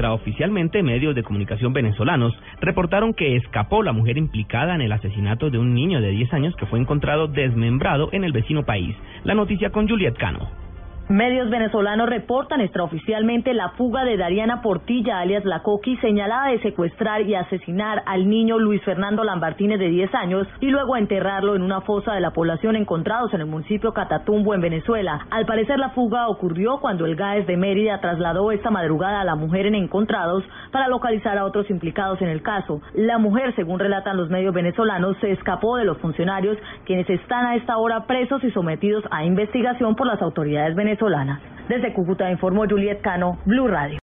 Extraoficialmente, medios de comunicación venezolanos reportaron que escapó la mujer implicada en el asesinato de un niño de 10 años que fue encontrado desmembrado en el vecino país. La noticia con Juliet Cano. Medios venezolanos reportan extraoficialmente la fuga de Dariana Portilla, alias La Coqui, señalada de secuestrar y asesinar al niño Luis Fernando Lambartínez de 10 años y luego enterrarlo en una fosa de la población encontrados en el municipio Catatumbo, en Venezuela. Al parecer, la fuga ocurrió cuando el GAES de Mérida trasladó esta madrugada a la mujer en Encontrados para localizar a otros implicados en el caso. La mujer, según relatan los medios venezolanos, se escapó de los funcionarios, quienes están a esta hora presos y sometidos a investigación por las autoridades venezolanas. Desde Cúcuta informó Juliet Cano, Blue Radio.